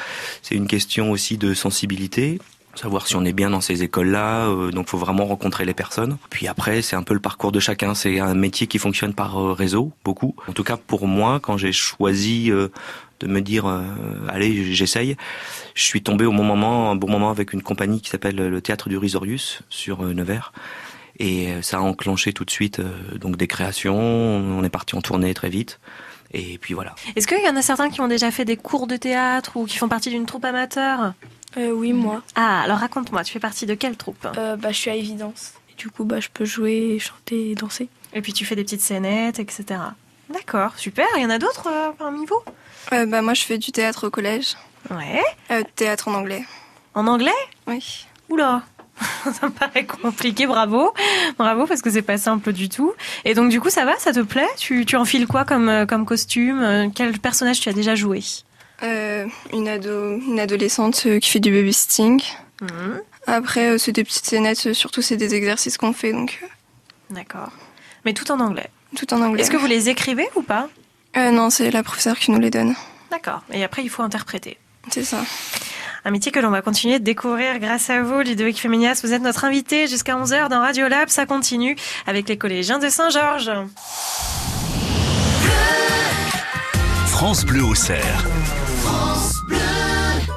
C'est une question aussi de sensibilité savoir si on est bien dans ces écoles-là. Euh, donc, faut vraiment rencontrer les personnes. Puis après, c'est un peu le parcours de chacun. C'est un métier qui fonctionne par euh, réseau, beaucoup. En tout cas, pour moi, quand j'ai choisi de me dire, allez, j'essaye, je suis tombé au bon moment, un bon moment avec une compagnie qui s'appelle le Théâtre du Risorius sur Nevers et euh, ça a enclenché tout de suite euh, donc des créations. On est parti en tournée très vite. Et puis voilà. Est-ce qu'il y en a certains qui ont déjà fait des cours de théâtre ou qui font partie d'une troupe amateur? Euh, Oui, moi. Ah, alors raconte-moi, tu fais partie de quelle troupe? Bah, Je suis à Évidence. Et du coup, bah, je peux jouer, chanter et danser. Et puis tu fais des petites scénettes, etc. D'accord, super. Il y en a d'autres parmi vous? Bah, Moi, je fais du théâtre au collège. Ouais. théâtre en anglais. En anglais? Oui. Oula (laughs) ça me paraît compliqué, bravo. Bravo, parce que c'est pas simple du tout. Et donc, du coup, ça va, ça te plaît? Tu, tu enfiles quoi comme, euh, comme costume? Euh, Quel personnage tu as déjà joué? Euh, une, ado, une adolescente qui fait du babysitting. Mmh. Après, c'est des petites scénettes, surtout c'est des exercices qu'on fait, donc D'accord. Mais tout en anglais. Tout en anglais. Est-ce que vous les écrivez ou pas? Euh, Non, c'est la professeure qui nous les donne. D'accord. Et après, il faut interpréter. C'est ça. Un métier que l'on va continuer de découvrir grâce à vous, Ludovic Féminias. Vous êtes notre invité jusqu'à 11h dans Radio Lab. Ça continue avec les collégiens de Saint-Georges. France Bleu au cerf.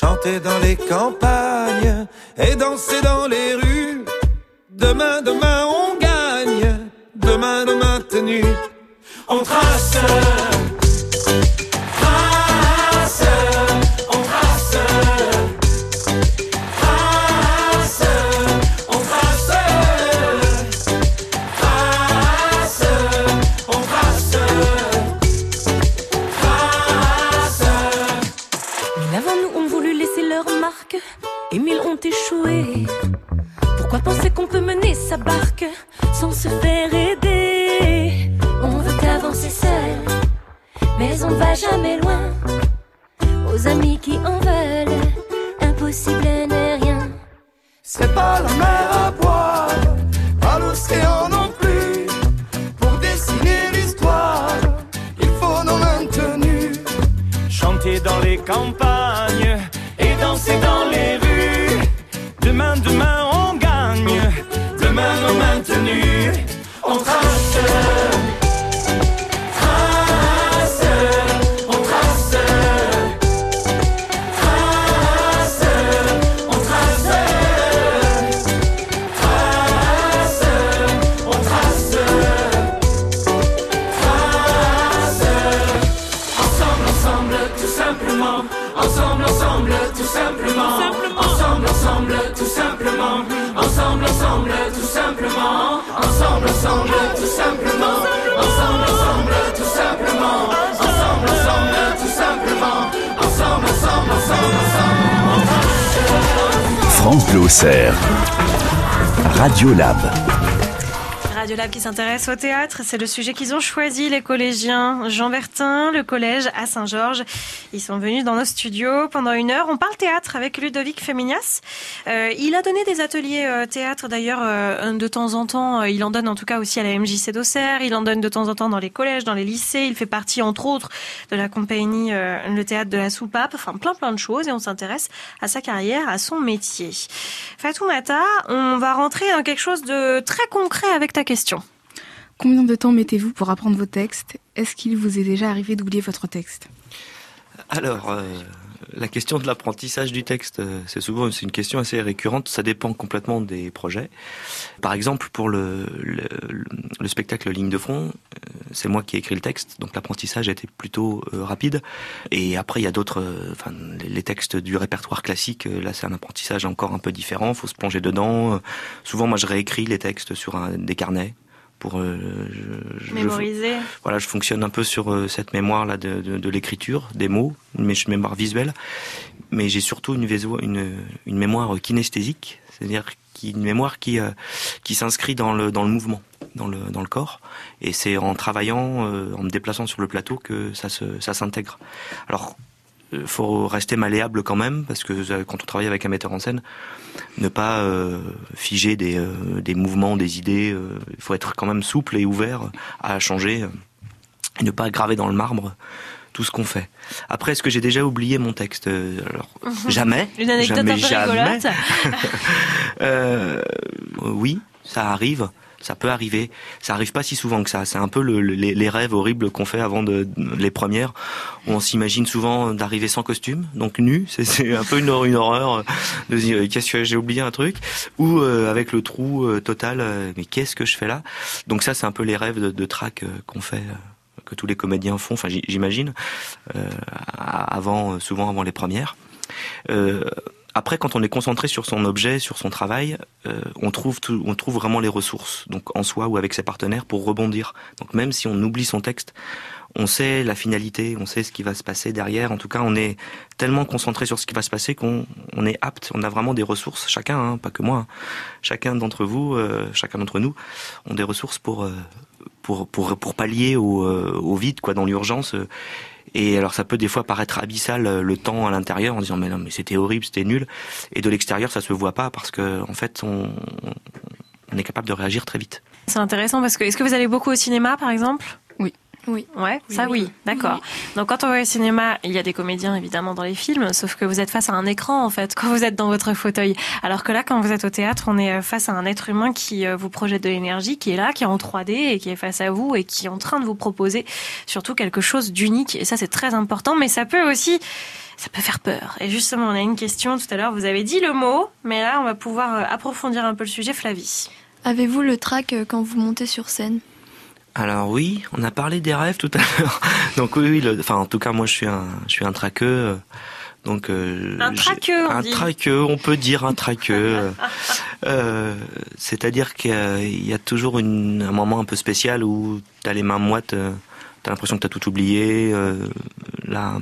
Chanter dans les campagnes et danser dans les rues. Demain, demain, on gagne. Demain, nos maintenus. On. Trace. Qui s'intéresse au théâtre, c'est le sujet qu'ils ont choisi, les collégiens Jean Bertin, le collège à Saint-Georges. Ils sont venus dans nos studios pendant une heure. On parle théâtre avec Ludovic Féminias. Euh, il a donné des ateliers euh, théâtre d'ailleurs euh, de temps en temps. Il en donne en tout cas aussi à la MJC d'Auxerre. Il en donne de temps en temps dans les collèges, dans les lycées. Il fait partie entre autres de la compagnie euh, Le Théâtre de la Soupape. Enfin plein plein de choses et on s'intéresse à sa carrière, à son métier. Fatoumata, on va rentrer dans quelque chose de très concret avec ta question. Combien de temps mettez-vous pour apprendre vos textes? Est-ce qu'il vous est déjà arrivé d'oublier votre texte? Alors, euh, la question de l'apprentissage du texte, euh, c'est souvent c'est une question assez récurrente. Ça dépend complètement des projets. Par exemple, pour le, le, le spectacle Ligne de front, euh, c'est moi qui ai écrit le texte, donc l'apprentissage a été plutôt euh, rapide. Et après, il y a d'autres, enfin, les, textes du répertoire classique. là, c'est un apprentissage encore un peu différent. Faut se plonger dedans. Souvent, moi, je réécris les textes sur un, des carnets pour euh, je- je- Mémoriser. voilà, je fonctionne un peu sur euh, cette mémoire là de, de, de l'écriture, des mots, une mé- mémoire visuelle, mais j'ai surtout une, véso- une, une mémoire kinesthésique, c'est-à-dire qui, une mémoire qui, euh, qui s'inscrit dans le, dans le mouvement, dans le, dans le corps, et c'est en travaillant, euh, en me déplaçant sur le plateau que ça se, ça s'intègre. Alors, faut rester malléable quand même, parce que euh, quand on travaille avec un metteur en scène, ne pas euh, figer des, euh, des mouvements, des idées. euh, il faut être quand même souple et ouvert à changer euh, et ne pas graver dans le marbre tout ce qu'on fait. Après, est-ce que j'ai déjà oublié mon texte? Euh, Alors, jamais. Une anecdote jamais, un peu jamais. rigolote. (laughs) Euh, oui, ça arrive. Ça peut arriver. Ça arrive pas si souvent que ça. C'est un peu le- le- les, rêves horribles qu'on fait avant de, les premières. où On s'imagine souvent d'arriver sans costume, donc nu. (laughs) C'est- un peu une, hor- une horreur euh, de se dire qu'est-ce que j'ai oublié un truc? Ou euh, avec le trou euh, total. euh, mais qu'est-ce que je fais là? Donc ça, c'est un peu les rêves de, de trac euh, qu'on fait. euh, que tous les comédiens font, enfin j'imagine, euh, avant, euh, souvent avant les premières. Euh, après, quand on est concentré sur son objet, sur son travail, euh, on trouve tout, on trouve vraiment les ressources, donc en soi ou avec ses partenaires, pour rebondir. Donc même si on oublie son texte, on sait la finalité, on sait ce qui va se passer derrière. En tout cas, on est tellement concentré sur ce qui va se passer qu'on on est apte. On a vraiment des ressources, chacun, hein, pas que moi, hein. chacun d'entre vous, euh, chacun d'entre nous, ont des ressources pour euh, pour pour pour pallier au, euh, au vide, quoi, dans l'urgence. Et alors ça peut des fois paraître abyssal euh, le temps à l'intérieur en disant mais non mais c'était horrible, c'était nul. Et de l'extérieur ça se voit pas parce que en fait on, on est capable de réagir très vite. C'est intéressant parce que est-ce que vous allez beaucoup au cinéma par exemple? Oui. Oui. Ouais, ça oui, d'accord. Donc quand on va au cinéma, il y a des comédiens évidemment dans les films, sauf que vous êtes face à un écran en fait quand vous êtes dans votre fauteuil. Alors que là, quand vous êtes au théâtre, on est face à un être humain qui euh, vous projette de l'énergie, qui est là, qui est en 3D et qui est face à vous et qui est en train de vous proposer surtout quelque chose d'unique. Et ça, c'est très important, mais ça peut aussi ça peut faire peur. Et justement, on a une question tout à l'heure. Vous avez dit le mot, mais là, on va pouvoir euh, approfondir un peu le sujet. Flavie. Avez-vous le trac euh, quand vous montez sur scène? Alors oui, on a parlé des rêves tout à l'heure. (laughs) Donc oui, oui le- enfin en tout cas moi je suis un, je suis un traqueux. Donc euh, Un traqueux, on un dit. traqueux, on peut dire un traqueux. (laughs) euh, C'est-à-dire qu'il y a toujours une, un moment un peu spécial où t'as les mains moites, euh, t'as l'impression que t'as tout oublié, euh, la,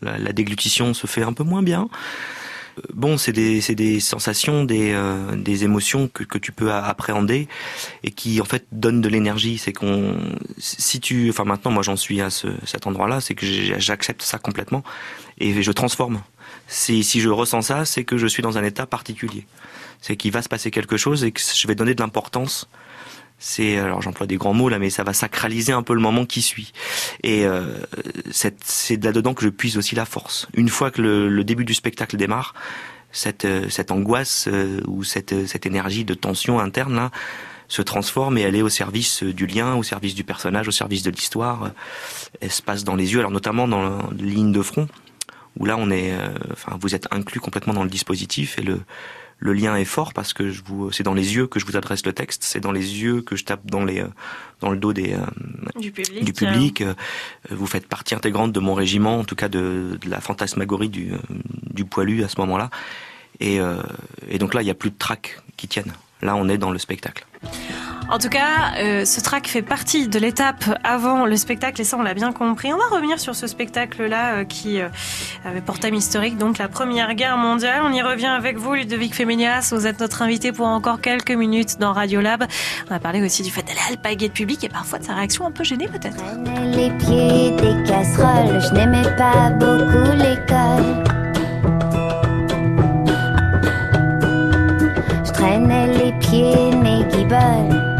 la, la déglutition se fait un peu moins bien. Bon, c'est des, des sensations, des, euh, des émotions que, que tu peux appréhender et qui en fait donnent de l'énergie. C'est qu'on, si tu, enfin maintenant moi j'en suis à ce, cet endroit-là, c'est que j'accepte ça complètement et je transforme. Si, si je ressens ça, c'est que je suis dans un état particulier. C'est qu'il va se passer quelque chose et que je vais donner de l'importance. C'est alors j'emploie des grands mots là, mais ça va sacraliser un peu le moment qui suit. Et euh, c'est c'est là-dedans que je puise aussi la force. Une fois que le, le début du spectacle démarre, cette, euh, cette angoisse euh, ou cette, euh, cette énergie de tension interne là se transforme et elle est au service euh, du lien, au service du personnage, au service de l'histoire. Euh, Elle se passe dans les yeux, alors notamment dans la ligne de front, où là on est, euh, enfin vous êtes inclus complètement dans le dispositif et le le lien est fort parce que je vous, c'est dans les yeux que je vous adresse le texte, c'est dans les yeux que je tape dans les, euh, dans le dos des, euh, Du public. du public. euh, Vous faites partie intégrante de mon régiment, en tout cas de, de la fantasmagorie du, du poilu à ce moment-là. Et, euh, et donc là, il n'y a plus de trac qui tiennent. Là, on est dans le spectacle. En tout cas, euh, ce track fait partie de l'étape avant le spectacle et ça on l'a bien compris. On va revenir sur ce spectacle-là euh, qui euh, avait pour thème historique donc la Première Guerre mondiale. On y revient avec vous, Ludovic Féménias. Vous êtes notre invité pour encore quelques minutes dans Radiolab. On a parlé aussi du fait d'aller alpaguer de public et parfois de sa réaction un peu gênée peut-être. les pieds des casseroles. Je n'aimais pas beaucoup l'école. Pieds guibolles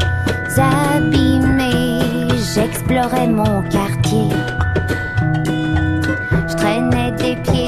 abîmés. J'explorais mon quartier. Je traînais des pieds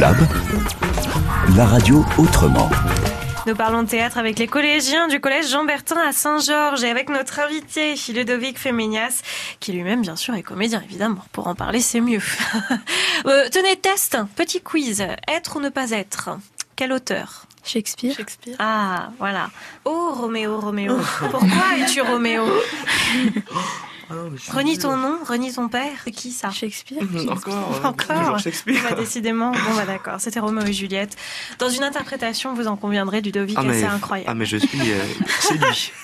Radiolab, la radio autrement. Nous parlons de théâtre avec les collégiens du collège Jean-Bertin à Saint-Georges et avec notre invité Ludovic Féménias, qui lui-même bien sûr est comédien évidemment. Pour en parler, c'est mieux. (laughs) Euh, tenez, test, petit quiz. Être ou ne pas être? Quel auteur? Shakespeare. Shakespeare. Ah, voilà. Oh, Roméo, Roméo. (laughs) Pourquoi es-tu Roméo? (laughs) Renie ton nom, renie ton père. C'est qui ça Shakespeare. (laughs) Encore, euh, Encore. toujours Shakespeare. Bah, décidément. Bon, bah d'accord. C'était Roméo et Juliette. Dans une interprétation, vous en conviendrez, Ludovic, Ah mais, c'est incroyable. ah mais je suis euh, séduit. (laughs)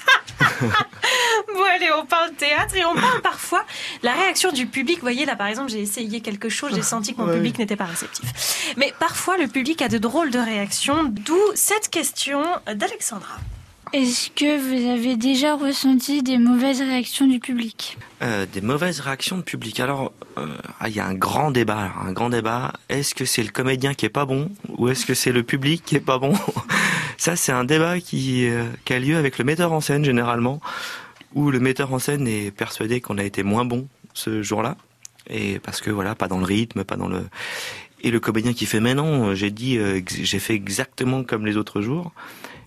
Bon, allez, on parle théâtre et on parle parfois la réaction du public. Vous voyez, là, par exemple, j'ai essayé quelque chose, j'ai senti que mon Ouais. public n'était pas réceptif. Mais parfois, le public a de drôles de réactions, d'où cette question d'Alexandra. Est-ce que vous avez déjà ressenti des mauvaises réactions du public Euh, des mauvaises réactions de public. Alors, euh, ah, il y a un grand débat. un grand débat. Est-ce que c'est le comédien qui est pas bon ou est-ce que c'est le public qui est pas bon (laughs) Ça, c'est un débat qui, euh, qui a lieu avec le metteur en scène généralement, où le metteur en scène est persuadé qu'on a été moins bon ce jour-là, et parce que voilà, pas dans le rythme, pas dans le. Et le comédien qui fait mais non, j'ai dit, j'ai fait exactement comme les autres jours.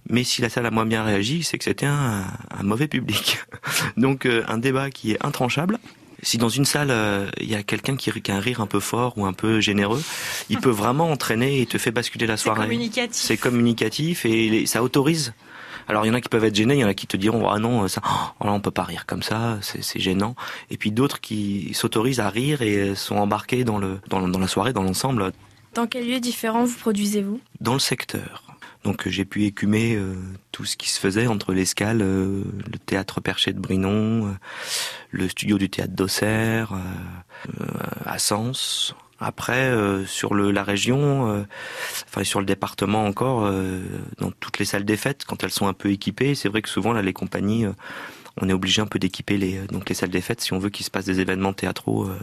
Mais si la salle a moins bien réagi, c'est que c'était un, un mauvais public. (laughs) Donc euh, un débat qui est intranchable. Si dans une salle, euh, il y a quelqu'un qui, qui a un rire un peu fort ou un peu généreux, il peut vraiment entraîner et te fait basculer la soirée. communicatif. C'est communicatif et les- ça autorise. Alors il y en a qui peuvent être gênés, il y en a qui te diront ah non ça, oh, là, on peut pas rire comme ça, c'est c'est gênant. Et puis d'autres qui s'autorisent à rire et sont embarqués dans le dans, dans la soirée, dans l'ensemble, Dans quel lieu différent vous produisez-vous? Dans le secteur. Donc euh, j'ai pu écumer euh, tout ce qui se faisait entre l'escale, euh, le théâtre Perché de Brinon, le studio du théâtre d'Auxerre, à Sens. Après, sur le, la région, enfin sur le département encore, dans toutes les salles des fêtes, quand elles sont un peu équipées, c'est vrai que souvent là les compagnies, on est obligé un peu d'équiper les euh, donc les salles des fêtes si on veut qu'il se passe des événements théâtraux euh,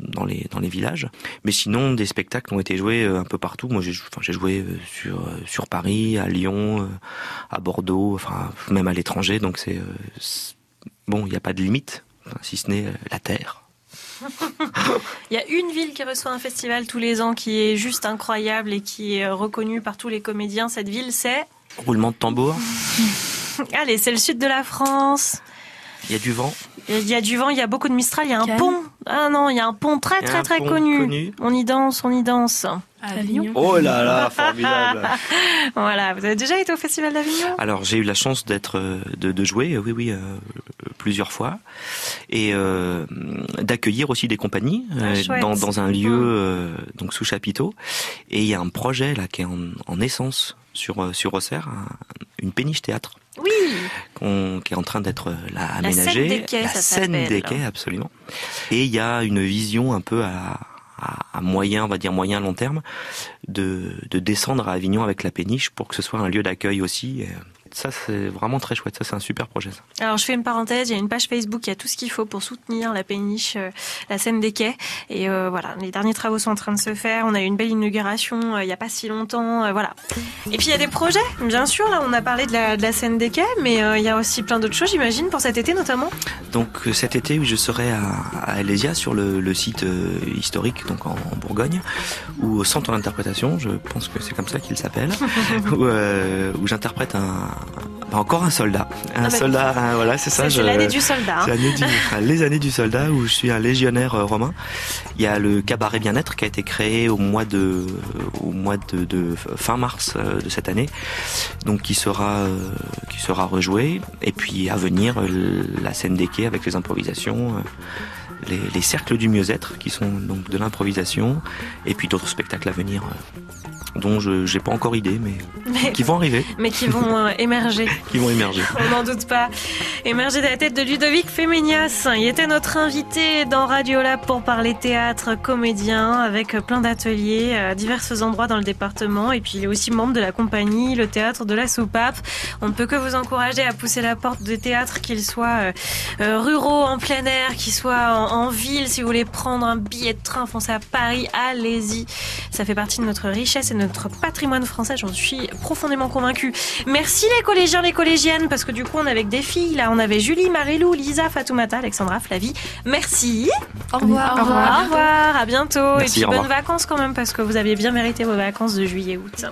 dans les dans les villages. Mais sinon, des spectacles ont été joués euh, un peu partout. Moi, j'ai enfin, joué sur sur Paris, à Lyon, à Bordeaux, enfin même à l'étranger. Donc c'est bon, il n'y a pas de limite, enfin, si ce n'est la terre. (laughs) Il y a une ville qui reçoit un festival tous les ans qui est juste incroyable et qui est reconnue par tous les comédiens. Cette ville, c'est. Roulement de tambour, (laughs) (laughs) Allez, c'est le sud de la France. il y a du vent. Il y a du vent, il y a beaucoup de Mistral, il y a un pont. Ah non, il y a un pont très très très connu. connu. On y danse, on y danse. Avignon. Oh là là, (laughs) formidable. voilà, vous avez déjà été au festival d'Avignon? Alors j'ai eu la chance d'être euh, de, de jouer, euh, oui oui, euh, plusieurs fois, et euh, d'accueillir aussi des compagnies Ah, euh, dans, dans un lieu euh, donc sous chapiteau. Et il y a un projet là qui est en, en essence sur sur Auxerre, un- une péniche théâtre. Oui. qu'on- qui est en train d'être euh, là, La scène aménagée. des quais, la ça scène des quais, absolument. Et il y a une vision un peu à, à, à moyen, on va dire moyen long terme, de, de descendre à Avignon avec la péniche pour que ce soit un lieu d'accueil aussi. Ça, c'est vraiment très chouette. Ça, c'est un super projet. Ça. Alors je fais une parenthèse, il y a une page Facebook, il y a tout ce qu'il faut pour soutenir la péniche, euh, la scène des quais. Et euh, voilà, les derniers travaux sont en train de se faire. On a eu une belle inauguration euh, il n'y a pas si longtemps. euh, voilà. Et puis il y a des projets, bien sûr. Là, on a parlé de la, de la scène des quais, mais il y a aussi plein d'autres choses, j'imagine, pour cet été notamment. Donc cet été, je serai à, à Alésia sur le, le site historique, donc en, en Bourgogne, ou au centre d'interprétation, je pense que c'est comme ça qu'il s'appelle, (laughs) où, où j'interprète un, encore un soldat, un Ah bah, soldat, un- (laughs) voilà, c'est ça. c'est- l'année du soldat, hein. Du- enfin, les années du soldat où je suis un légionnaire euh, romain. Il y a le cabaret bien-être qui a été créé au mois de, au mois de, de fin mars euh, de cette année, donc qui sera, euh, qui sera rejoué. Et puis à venir la scène des quais avec les improvisations. les, les cercles du mieux-être qui sont donc de l'improvisation et puis d'autres spectacles à venir dont je j'ai pas encore idée, mais, Mais- qui vont arriver, mais qui vont euh, (laughs) émerger. qui vont émerger. On n'en doute pas. Émerger de la tête de Ludovic Féménias. Il était notre invité dans Radio Lab pour parler théâtre, comédien, avec plein d'ateliers à divers endroits dans le département. Et puis il est aussi membre de la compagnie Le Théâtre de la Soupape. On ne peut que vous encourager à pousser la porte des théâtres, qu'ils soient euh, euh, ruraux, en plein air, qu'ils soient en, en ville. Si vous voulez prendre un billet de train, foncez à Paris, allez-y. Ça fait partie de notre richesse et de notre patrimoine français, j'en suis profondément convaincue. Merci les collégiens, les collégiennes, parce que du coup on est avec des filles, là on avait Julie, Marilou, Lisa, Fatoumata, Alexandra, Flavie. Merci. Au revoir. Au revoir. Au revoir, à bientôt. Merci, et puis bonnes vacances quand même, parce que vous aviez bien mérité vos vacances de juillet-août.